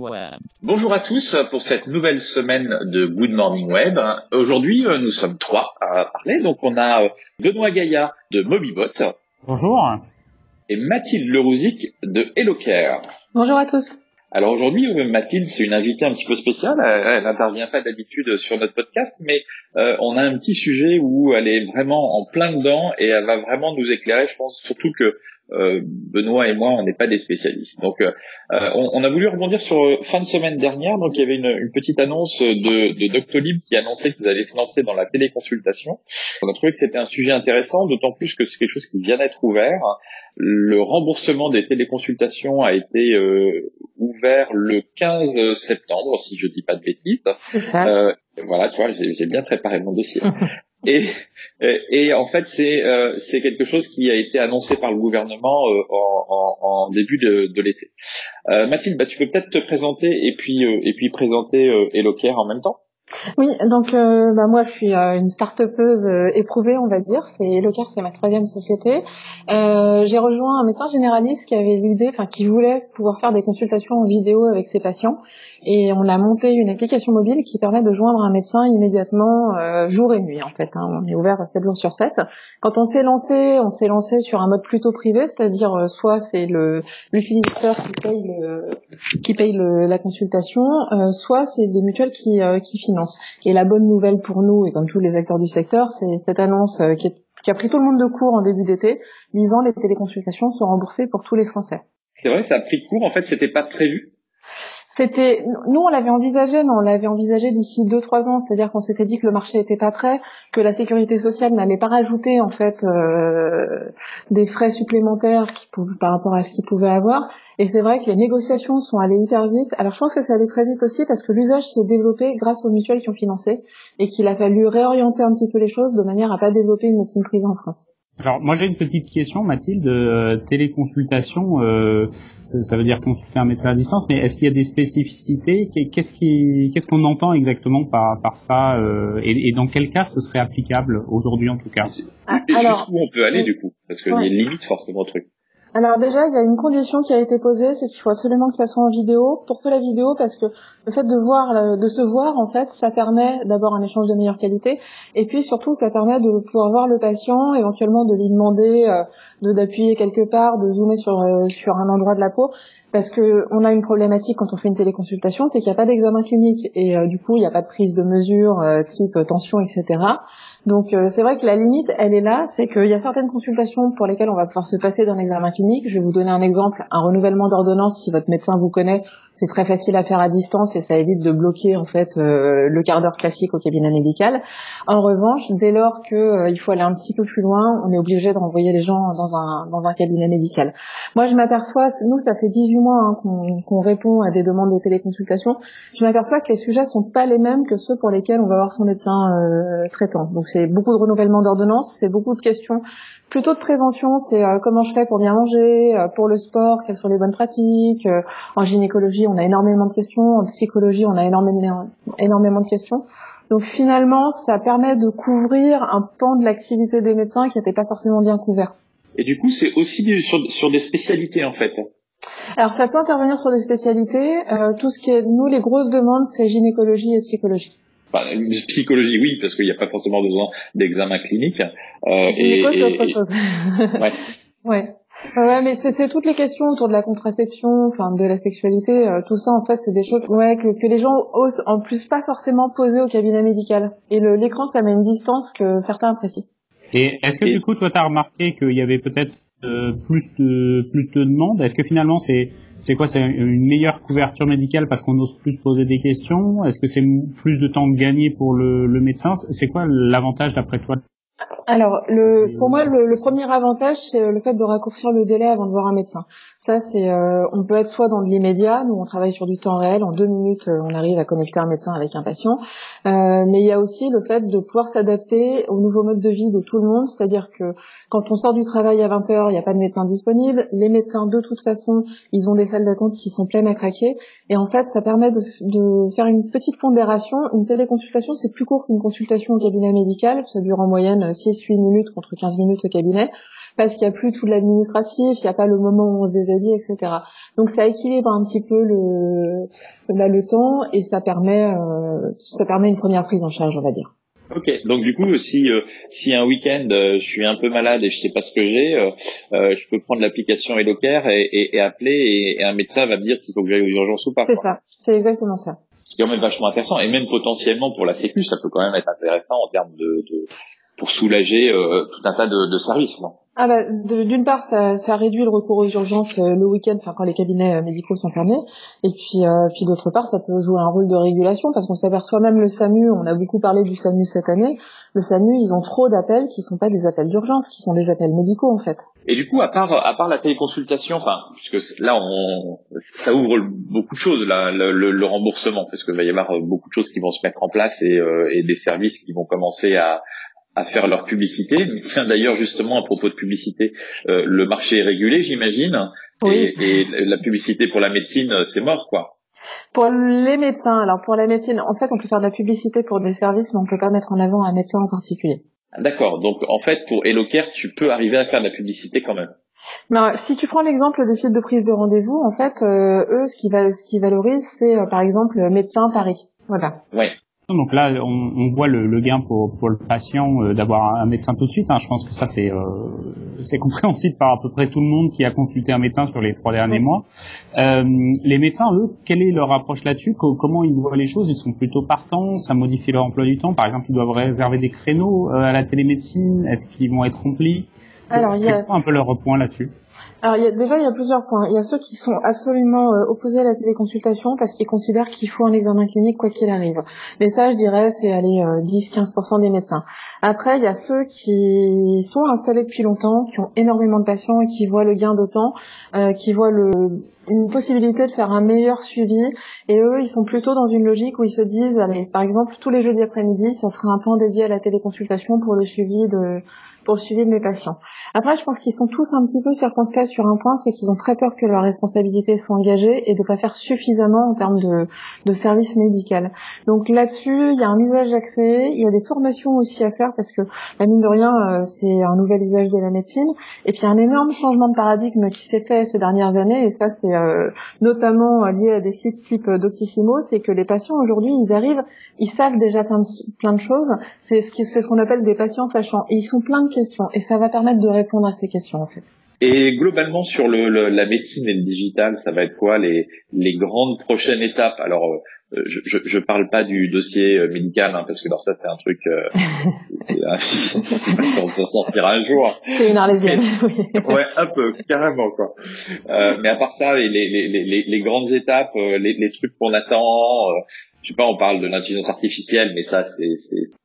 Web. Bonjour à tous pour cette nouvelle semaine de Good Morning Web. Aujourd'hui, euh, nous sommes trois à parler. Donc, on a euh, Benoît Gaïa de Mobibot. Bonjour. Et Mathilde Lerouzic de HelloCare. Bonjour à tous. Alors aujourd'hui, euh, Mathilde, c'est une invitée un petit peu spéciale. Elle n'intervient pas d'habitude sur notre podcast, mais on a un petit sujet où elle est vraiment en plein dedans et elle va vraiment nous éclairer. Je pense surtout que euh, Benoît et moi, on n'est pas des spécialistes. Donc, euh, euh, on, a voulu rebondir sur fin de semaine dernière. Donc, il y avait une, petite annonce de, de, Doctolib qui annonçait qu'ils allaient se lancer dans la téléconsultation. On a trouvé que c'était un sujet intéressant, d'autant plus que c'est quelque chose qui vient d'être ouvert. Le remboursement des téléconsultations a été ouvert le 15 septembre, si je dis pas de bêtises. voilà, tu vois, j'ai bien préparé mon dossier. Et, et, en fait, c'est euh, c'est quelque chose qui a été annoncé par le gouvernement euh, en, en, en, début de, de l'été. Euh, Mathilde, bah, tu peux peut-être te présenter et puis euh, et puis présenter euh, Elocare en même temps. Oui, donc euh, bah, moi je suis euh, une start-upeuse euh, éprouvée, on va dire. C'est Locar, c'est ma troisième société. j'ai rejoint un médecin généraliste qui avait l'idée, enfin qui voulait pouvoir faire des consultations en vidéo avec ses patients, et on a monté une application mobile qui permet de joindre un médecin immédiatement, jour et nuit en fait. Hein. On est ouvert 7 jours sur 7. Quand on s'est lancé, on s'est lancé sur un mode plutôt privé, c'est-à-dire soit c'est le l'utilisateur qui paye le, qui paye le, la consultation, soit c'est des mutuelles qui, qui financent. Et la bonne nouvelle pour nous, et comme tous les acteurs du secteur, c'est cette annonce euh, qui, a pris tout le monde de court en début d'été, disant les téléconsultations sont remboursées pour tous les Français. C'est vrai, ça a pris court. En fait, c'était pas prévu. C'était, nous on l'avait envisagé, mais on l'avait envisagé d'ici deux trois ans, c'est-à-dire qu'on s'était dit que le marché était pas prêt, que la sécurité sociale n'allait pas rajouter en fait euh, des frais supplémentaires par rapport à ce qu'il pouvait avoir. Et c'est vrai que les négociations sont allées hyper vite. Alors je pense que ça allait très vite aussi parce que l'usage s'est développé grâce aux mutuelles qui ont financé et qu'il a fallu réorienter un petit peu les choses de manière à pas développer une médecine privée en France. Alors moi j'ai une petite question, Mathilde. Euh, téléconsultation, euh, ça, veut dire consulter un médecin à distance, mais est-ce qu'il y a des spécificités? Qu'est-ce qui, qu'est-ce qu'on entend exactement par, par ça euh, et, dans quel cas ce serait applicable aujourd'hui en tout cas? Et Alors, jusqu'où on peut aller du coup? Parce qu'il y a une limite forcément au truc. Alors déjà, il y a une condition qui a été posée, c'est qu'il faut absolument que ça soit en vidéo. Pourquoi la vidéo Parce que le fait de voir, de se voir, en fait, ça permet d'abord un échange de meilleure qualité, et puis surtout, ça permet de pouvoir voir le patient, éventuellement de lui demander euh, d'appuyer quelque part, de zoomer sur euh, sur un endroit de la peau, parce que on a une problématique quand on fait une téléconsultation, c'est qu'il n'y a pas d'examen clinique, et euh, du coup, il n'y a pas de prise de mesure type tension, etc. Donc euh, c'est vrai que la limite, elle est là, c'est qu'il y a certaines consultations pour lesquelles on va pouvoir se passer d'un examen clinique. Je vais vous donner un exemple, un renouvellement d'ordonnance, si votre médecin vous connaît, c'est très facile à faire à distance et ça évite de bloquer en fait euh, le quart d'heure classique au cabinet médical. En revanche, dès lors que euh, il faut aller un petit peu plus loin, on est obligé de renvoyer les gens dans un dans un cabinet médical. Moi, je m'aperçois, nous, ça fait 18 mois hein, qu'on répond à des demandes de téléconsultation. Je m'aperçois que les sujets sont pas les mêmes que ceux pour lesquels on va voir son médecin euh, traitant. Donc c'est beaucoup de renouvellement d'ordonnance, c'est beaucoup de questions plutôt de prévention, c'est euh, comment je fais pour bien manger, euh, pour le sport, quelles sont les bonnes pratiques. Euh, en gynécologie, on a énormément de questions. En psychologie, on a énormément, énormément de questions. Donc finalement, ça permet de couvrir un pan de l'activité des médecins qui n'était pas forcément bien couvert. Et du coup, c'est aussi sur, sur, des spécialités en fait. Alors ça peut intervenir sur des spécialités. tout ce qui est, nous, les grosses demandes, c'est gynécologie et psychologie psychologie, oui, parce qu'il n'y a pas forcément besoin d'examen clinique. Euh, et, c'est autre chose. ouais. ouais. Ouais, mais c'est toutes les questions autour de la contraception, enfin de la sexualité, euh, tout ça en fait c'est des choses ouais que, que les gens osent en plus pas forcément poser au cabinet médical. Et l'écran ça met une distance que certains apprécient. Et est-ce que du coup toi t'as remarqué qu'il y avait peut-être euh, plus de plus de demandes? Est-ce que finalement c'est c'est quoi? C'est une meilleure couverture médicale parce qu'on ose plus poser des questions? Est-ce que c'est plus de temps gagné pour le, le médecin? C'est quoi l'avantage d'après toi alors, le, pour moi, le, le premier avantage, c'est le fait de raccourcir le délai avant de voir un médecin. Ça, c'est, euh, on peut être soit dans l'immédiat, nous on travaille sur du temps réel, en deux minutes, euh, on arrive à connecter un médecin avec un patient. Euh, mais il y a aussi le fait de pouvoir s'adapter au nouveau mode de vie de tout le monde, c'est-à-dire que quand on sort du travail à 20 h il n'y a pas de médecin disponible. Les médecins, de toute façon, ils ont des salles d'attente qui sont pleines à craquer. Et en fait, ça permet de, de faire une petite pondération. Une téléconsultation, c'est plus court qu'une consultation au cabinet médical. Ça dure en moyenne 6-8 minutes contre 15 minutes au cabinet. Parce qu'il y a plus tout l'administratif, il n'y a pas le moment où on se déshabille, etc. Donc ça équilibre un petit peu le là, le temps et ça permet euh, ça permet une première prise en charge, on va dire. Ok, donc du coup, si euh, si un week-end euh, je suis un peu malade et je sais pas ce que j'ai, euh, je peux prendre l'application HelloCare et, et, et appeler et, un médecin va me dire s'il faut que j'aille aux urgences ou pas. C'est ça, c'est exactement ça. C'est quand même vachement intéressant et même potentiellement pour la Sécu, ça peut quand même être intéressant en termes de, de pour soulager tout un tas de, de services. Non? Ah bah, d'une part, ça, ça, réduit le recours aux urgences euh, le week-end, enfin quand les cabinets euh, médicaux sont fermés, et puis, euh, puis d'autre part, ça peut jouer un rôle de régulation parce qu'on s'aperçoit même le SAMU, on a beaucoup parlé du SAMU cette année, le SAMU, ils ont trop d'appels qui sont pas des appels d'urgence, qui sont des appels médicaux en fait. Et du coup, à part à part la téléconsultation, enfin, puisque là, on, ça ouvre beaucoup de choses, là, le, le, remboursement, parce qu'il va y avoir beaucoup de choses qui vont se mettre en place et, et des services qui vont commencer à, à faire leur publicité. Tiens, d'ailleurs, justement, à propos de publicité, euh, le marché est régulé, j'imagine, et, et, la publicité pour la médecine, c'est mort, quoi. Pour les médecins, alors pour la médecine, en fait, on peut faire de la publicité pour des services, mais on peut pas mettre en avant un médecin en particulier. D'accord. Donc, en fait, pour HelloCare, tu peux arriver à faire de la publicité quand même. Non, si tu prends l'exemple des sites de prise de rendez-vous, en fait, euh, eux, ce qui, va, ce qui valorise, c'est euh, par exemple médecin Paris. Voilà. Ouais. Donc là, on, on voit le, le, gain pour, pour le patient euh, d'avoir un médecin tout de suite. Hein. Je pense que ça, c'est euh, compréhensible par à peu près tout le monde qui a consulté un médecin sur les trois derniers mois. Euh, les médecins, eux, quelle est leur approche là-dessus? Comment ils voient les choses? Ils sont plutôt partants? Ça modifie leur emploi du temps? Par exemple, ils doivent réserver des créneaux euh, à la télémédecine? Est-ce qu'ils vont être remplis? Alors, c'est quoi un peu leur point là-dessus? Alors il y a, déjà il y a plusieurs points. Il y a ceux qui sont absolument euh, opposés à la téléconsultation parce qu'ils considèrent qu'il faut un examen clinique quoi qu'il arrive. Mais ça je dirais c'est aller 10-15% euh, des médecins. Après il y a ceux qui sont installés depuis longtemps, qui ont énormément de patients et qui voient le gain de temps, euh, qui voient le, une possibilité de faire un meilleur suivi et eux ils sont plutôt dans une logique où ils se disent allez par exemple tous les jeudis après-midi ça sera un temps dédié à la téléconsultation pour le suivi de pour suivi de mes patients. Après, je pense qu'ils sont tous un petit peu circonspects sur un point, c'est qu'ils ont très peur que leurs responsabilités soient engagées et de pas faire suffisamment en termes de, de service médical. Donc là-dessus, il y a un usage à créer, il y a des formations aussi à faire parce que, la mine de rien, euh, c'est un nouvel usage de la médecine. Et puis un énorme changement de paradigme qui s'est fait ces dernières années, et ça c'est euh, notamment lié à des sites type Doctissimo, c'est que les patients aujourd'hui, ils arrivent, ils savent déjà plein de, plein de choses. C'est ce qu'on ce qu'on appelle des patients sachants, et ils sont plein de questions et ça va permettre de répondre à ces questions en fait. Et globalement sur la médecine et le digital, ça va être quoi les, les grandes prochaines étapes? Alors euh, je, je, je, parle pas du dossier euh, médical hein, parce que alors ça c'est un truc euh, on s'en sortira un jour. C'est une arlésienne ouais un peu carrément quoi. Euh, mais à part ça les, les, les, les grandes étapes euh, les, les trucs qu'on attend euh, je sais pas on parle de l'intelligence artificielle mais ça c'est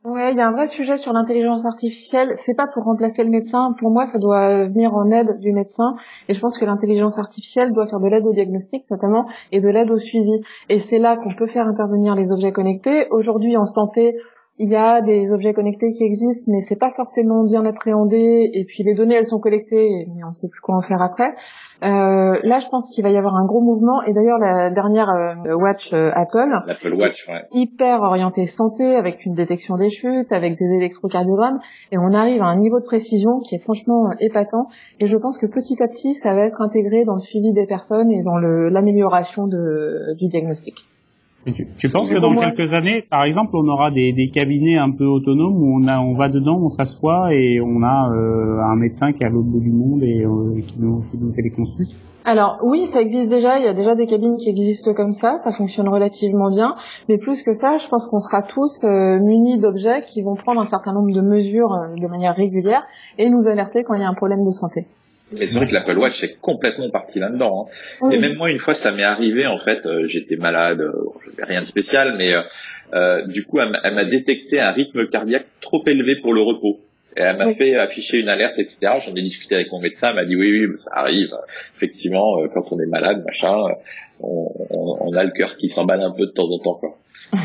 ouais il y a un vrai sujet sur l'intelligence artificielle. C'est pas pour remplacer le médecin. Pour moi ça doit venir en aide du médecin. Et je pense que l'intelligence artificielle doit faire de l'aide au diagnostic notamment et de l'aide au suivi. Et c'est là qu'on peut faire intervenir les objets connectés. Aujourd'hui, en santé, il y a des objets connectés qui existent, mais c'est pas forcément bien appréhendé. Et puis les données, elles sont collectées, mais on ne sait plus quoi en faire après. Euh, là, je pense qu'il va y avoir un gros mouvement. Et d'ailleurs, la dernière euh, Watch euh, Apple, Watch, hyper orientée santé, avec une détection des chutes, avec des électrocardiogrammes, et on arrive à un niveau de précision qui est franchement épatant. Et je pense que petit à petit, ça va être intégré dans le suivi des personnes et dans l'amélioration du diagnostic. Tu, tu, penses que dans quelques années, par exemple, on aura des, des, cabinets un peu autonomes où on a, on va dedans, on s'assoit et on a euh, un médecin qui est à l'autre bout du monde et euh, qui, nous, qui nous fait les consultes. Alors oui, ça existe déjà, il y a déjà des cabines qui existent comme ça, ça fonctionne relativement bien, mais plus que ça, je pense qu'on sera tous euh, munis d'objets qui vont prendre un certain nombre de mesures de manière régulière et nous alerter quand il y a un problème de santé. Mais c'est vrai que l'Apple Watch est complètement parti là-dedans. Hein. Et même moi, une fois, ça m'est arrivé. En fait, euh, j'étais malade, euh, rien de spécial, mais euh, du coup, elle, m'a détecté un rythme cardiaque trop élevé pour le repos. Et elle m'a fait afficher une alerte, etc. J'en ai discuté avec mon médecin. Elle m'a dit oui, oui, ça arrive. Effectivement, quand on est malade, machin, on, on, on a le cœur qui s'emballe un peu de temps en temps. Quoi.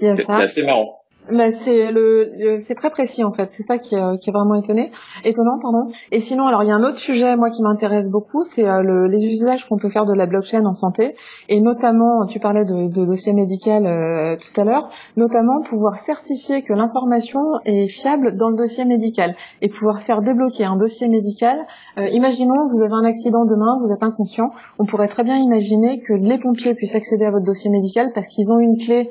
C'est assez marrant. Bah, c'est le, c'est très précis en fait, c'est ça qui, qui, est vraiment étonné, étonnant pardon. Et sinon alors il y a un autre sujet moi qui m'intéresse beaucoup, c'est euh, le, les usages qu'on peut faire de la blockchain en santé et notamment tu parlais de, de dossier médical euh, tout à l'heure, notamment pouvoir certifier que l'information est fiable dans le dossier médical et pouvoir faire débloquer un dossier médical. Euh, imaginons vous avez un accident demain, vous êtes inconscient, on pourrait très bien imaginer que les pompiers puissent accéder à votre dossier médical parce qu'ils ont une clé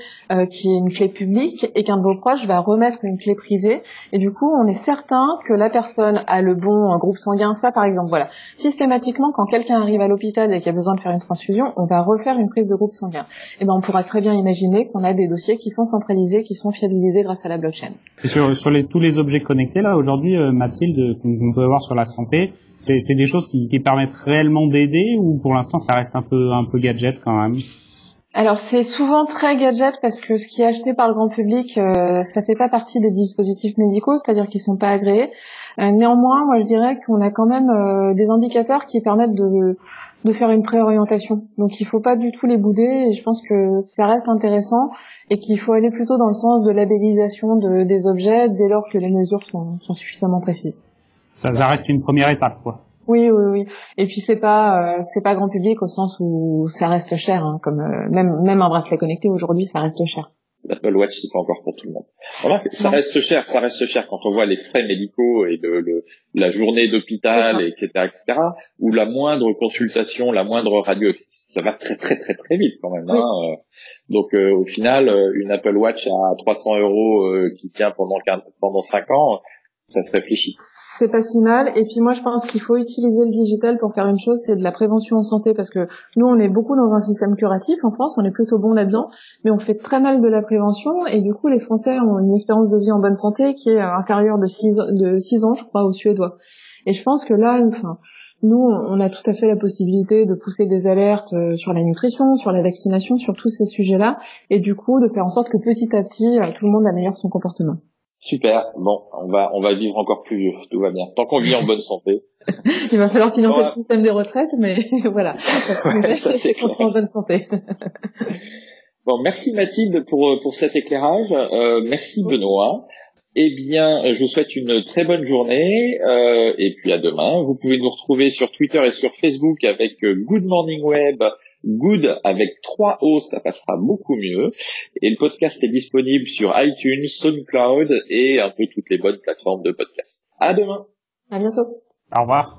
qui est une clé publique et qu'un vos proches va remettre une clé privée et du coup on est certain que la personne a le bon groupe sanguin. Ça par exemple, voilà. Systématiquement, quand quelqu'un arrive à l'hôpital et qu'il a besoin de faire une transfusion, on va refaire une prise de groupe sanguin. Et ben on pourra très bien imaginer qu'on a des dossiers qui sont centralisés, qui sont fiabilisés grâce à la blockchain. Sur, sur les, tous les objets connectés là aujourd'hui, euh, Mathilde, qu'on peut avoir sur la santé, c'est des choses qui, qui permettent réellement d'aider ou pour l'instant ça reste un peu un peu gadget quand même? Alors c'est souvent très gadget parce que ce qui est acheté par le grand public, euh, ça fait pas partie des dispositifs médicaux, c'est-à-dire qu'ils sont pas agréés. Euh, néanmoins, moi je dirais qu'on a quand même euh, des indicateurs qui permettent de, faire une préorientation. Donc il faut pas du tout les bouder et je pense que ça reste intéressant et qu'il faut aller plutôt dans le sens de labellisation de, des objets dès lors que les mesures sont, sont suffisamment précises. Ça, ça reste une première étape, quoi. Oui, oui, oui. Et puis c'est pas euh, c'est pas grand public au sens où ça reste cher, hein, comme euh, même même un bracelet connecté aujourd'hui, ça reste cher. L'Apple Watch c'est pas encore pour tout le monde. Voilà, ça reste cher, ça reste cher quand on voit les frais médicaux et le, le la journée d'hôpital, etc., etc. Ou la moindre consultation, la moindre radio, ça va très très très très vite quand même. Hein. Euh, donc au final, une Apple Watch à 300 euros qui tient pendant pendant 5 ans, ça se réfléchit c'est pas si mal. Et puis moi, je pense qu'il faut utiliser le digital pour faire une chose, c'est de la prévention en santé, parce que nous, on est beaucoup dans un système curatif en France, on est plutôt bon là-dedans, mais on fait très mal de la prévention, et du coup, les Français ont une espérance de vie en bonne santé qui est inférieure de 6, de 6 ans, je crois, aux Suédois. Et je pense que là, enfin, nous, on a tout à fait la possibilité de pousser des alertes euh, sur la nutrition, sur la vaccination, sur tous ces sujets-là, et du coup, de faire en sorte que petit à petit, euh, tout le monde améliore son comportement. Super. Bon, on va on va vivre encore plus vieux. Tout va bien. Tant qu'on vit en bonne santé. Il va falloir financer le système des retraites, mais voilà. Ça, c'est en bonne santé. bon, merci Mathilde pour pour cet éclairage. Euh, merci Benoît. Eh bien, je vous souhaite une très bonne journée euh, et puis à demain. Vous pouvez nous retrouver sur Twitter et sur Facebook avec euh, Good Morning Web Good avec trois O, ça passera beaucoup mieux. Et le podcast est disponible sur iTunes, SoundCloud et un peu toutes les bonnes plateformes de podcast. À demain. À bientôt. Au revoir.